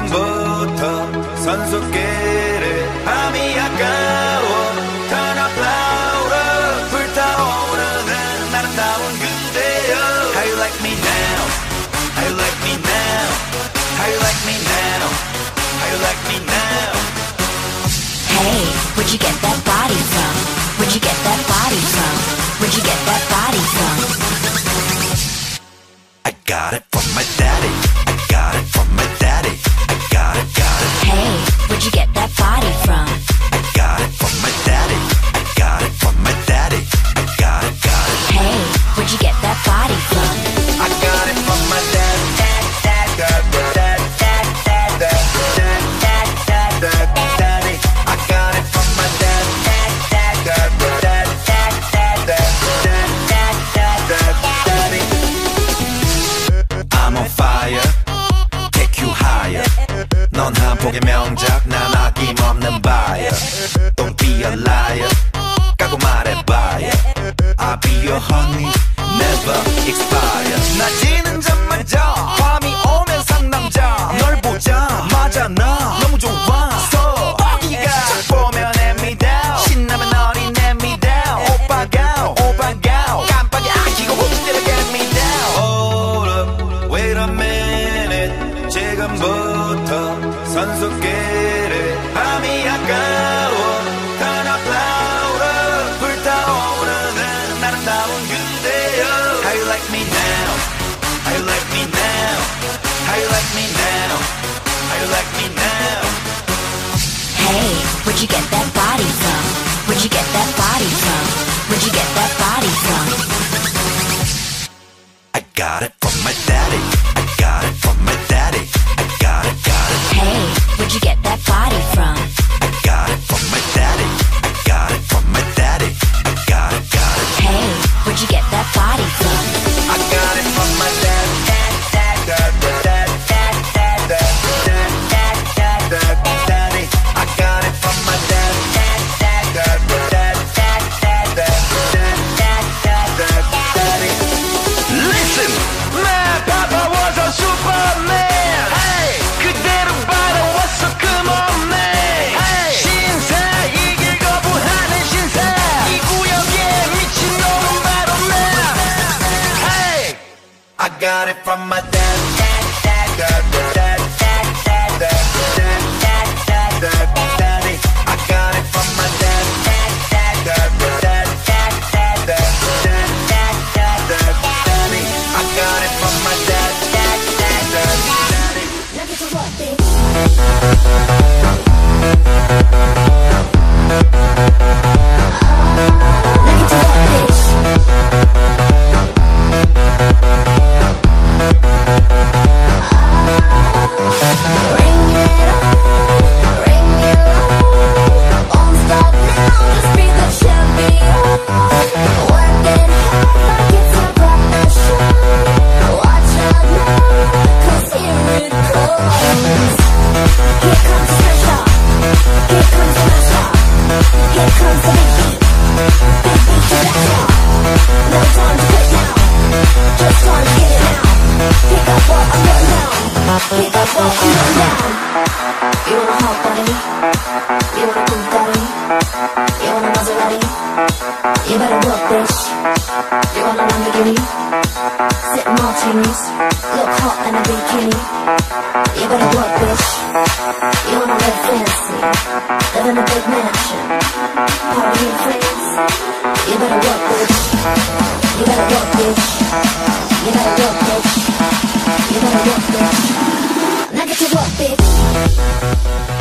지금부터 선수끼리 밤이 아까워 타나플라우라 불타오르는 아름다운 그대여 How you like me now How you like me now How you like me now How you like me now Hey, where'd you get that body from? Where'd you get that body from? Where'd you get that body from? I got it from my daddy 폭의 명작, 난 아낌없는 buyer. Don't be a liar, 까고 말해봐요. I'll be your honey, never expire. 낮이는 잠마자, 밤이 오면 상남자. 널 보자마자 나 너무 좋았어. 뻐기가 딱 보면 hand me down. 신나면 어린 hand me down. 오빠가 오빠가 깜빡이 아끼고 훅 때려 get me down. Hold up, wait a minute. 지금부터 how you like me now? How you like me now? How you like me now? How you like me now? Hey where'd you get that body from? Where'd you get that body from? Where'd you get that got it from my dad, dad, dad, dad, Up what I'm down. You want a hot body? You want a Bugatti? You want a Maserati? You better work, bitch. You want a Lamborghini? Sip martinis, look hot in a bikini. You better work, bitch. You wanna live fancy, live in a big mansion, party with friends. You better work, bitch. You better work, bitch. You better work, bitch. I wanna get get to work, bitch.